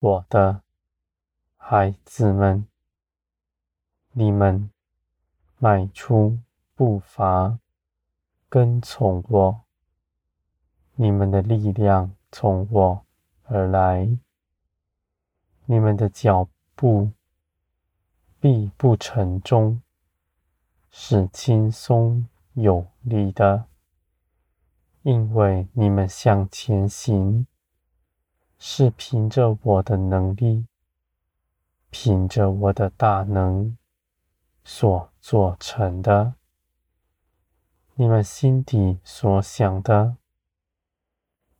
我的孩子们，你们迈出步伐，跟从我。你们的力量从我而来，你们的脚步必不沉重，是轻松有力的，因为你们向前行。是凭着我的能力，凭着我的大能所做成的。你们心底所想的，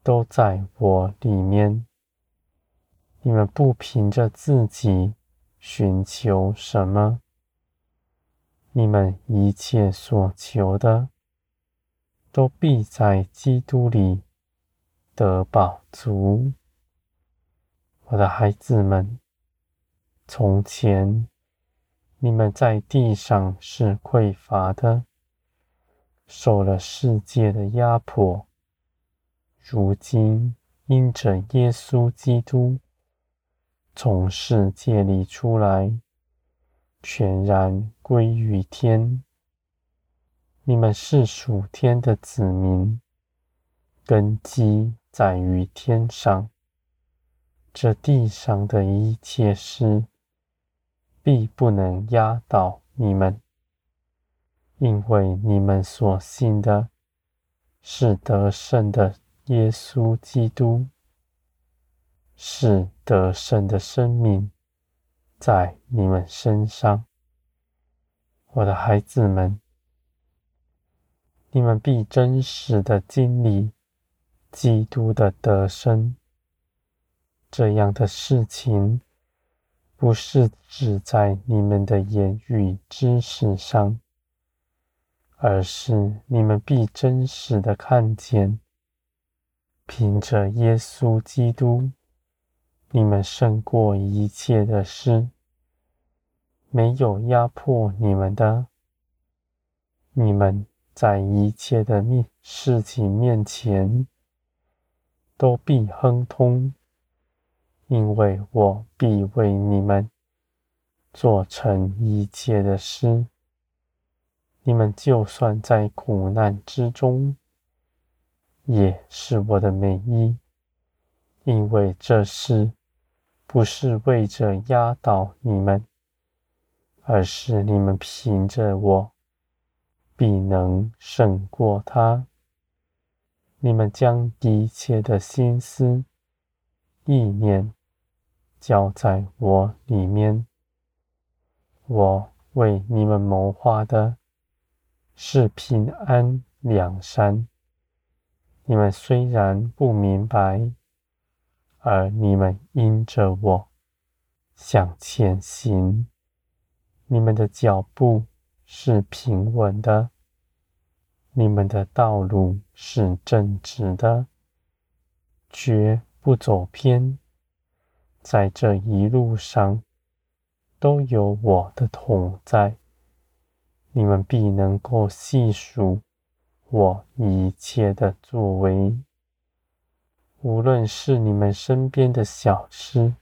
都在我里面。你们不凭着自己寻求什么，你们一切所求的，都必在基督里得饱足。我的孩子们，从前你们在地上是匮乏的，受了世界的压迫；如今因着耶稣基督从世界里出来，全然归于天。你们是属天的子民，根基在于天上。这地上的一切事，必不能压倒你们，因为你们所信的是得胜的耶稣基督，是得胜的生命在你们身上。我的孩子们，你们必真实的经历基督的得胜。这样的事情，不是只在你们的言语知识上，而是你们必真实的看见，凭着耶稣基督，你们胜过一切的事，没有压迫你们的，你们在一切的面事情面前，都必亨通。因为我必为你们做成一切的事，你们就算在苦难之中，也是我的美意。因为这事不是为着压倒你们，而是你们凭着我，必能胜过他。你们将一切的心思、意念，交在我里面，我为你们谋划的是平安良善。你们虽然不明白，而你们因着我向前行，你们的脚步是平稳的，你们的道路是正直的，绝不走偏。在这一路上，都有我的同在，你们必能够细数我一切的作为，无论是你们身边的小事，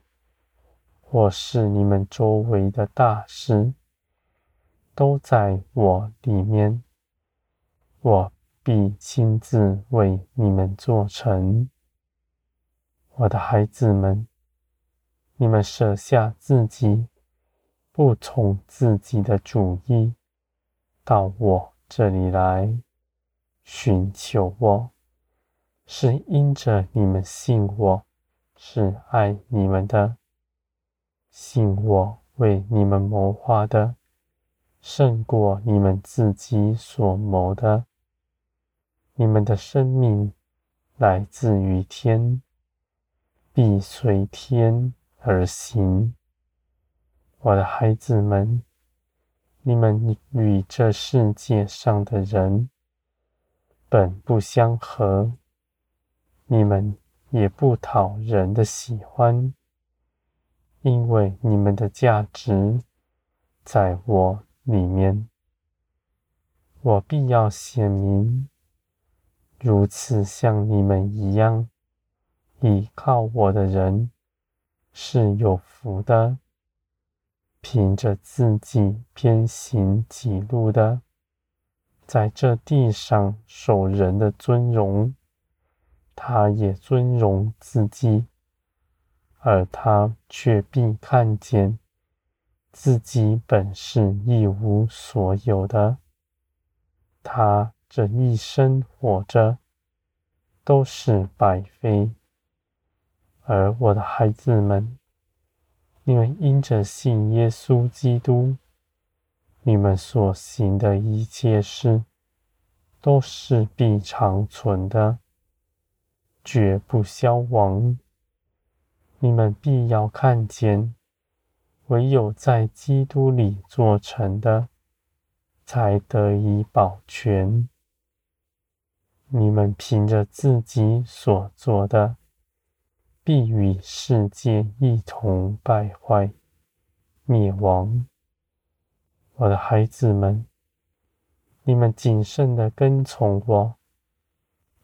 或是你们周围的大事，都在我里面，我必亲自为你们做成，我的孩子们。你们舍下自己，不从自己的主意，到我这里来寻求我，是因着你们信我是爱你们的，信我为你们谋划的，胜过你们自己所谋的。你们的生命来自于天，必随天而行，我的孩子们，你们与这世界上的人本不相合，你们也不讨人的喜欢，因为你们的价值在我里面，我必要显明，如此像你们一样依靠我的人。是有福的。凭着自己偏行己路的，在这地上受人的尊荣，他也尊荣自己，而他却必看见自己本是一无所有的。他这一生活着，都是白费。而我的孩子们，你们因着信耶稣基督，你们所行的一切事，都是必长存的，绝不消亡。你们必要看见，唯有在基督里做成的，才得以保全。你们凭着自己所做的，必与世界一同败坏、灭亡。我的孩子们，你们谨慎地跟从我，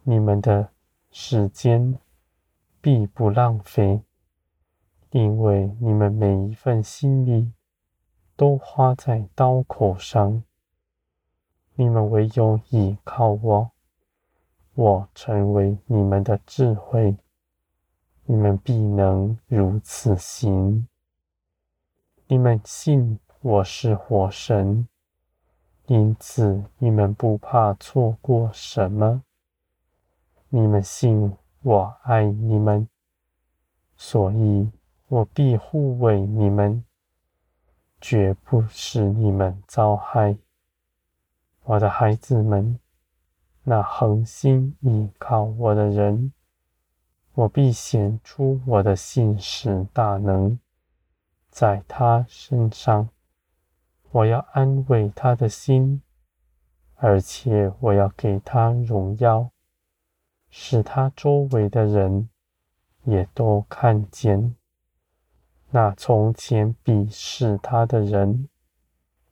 你们的时间必不浪费，因为你们每一份心力都花在刀口上。你们唯有倚靠我，我成为你们的智慧。你们必能如此行。你们信我是火神，因此你们不怕错过什么。你们信我爱你们，所以我必护卫你们，绝不使你们遭害。我的孩子们，那恒心倚靠我的人。我必显出我的信使大能，在他身上，我要安慰他的心，而且我要给他荣耀，使他周围的人也都看见。那从前鄙视他的人，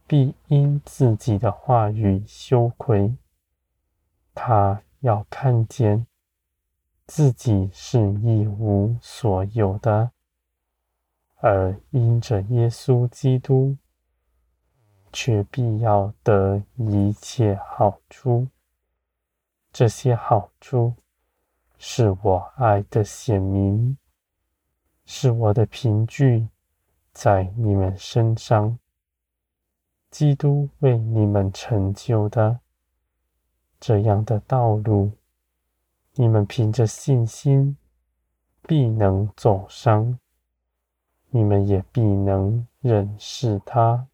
必因自己的话语羞愧。他要看见。自己是一无所有的，而因着耶稣基督，却必要得一切好处。这些好处是我爱的显明，是我的凭据在你们身上，基督为你们成就的这样的道路。你们凭着信心，必能走上；你们也必能认识他。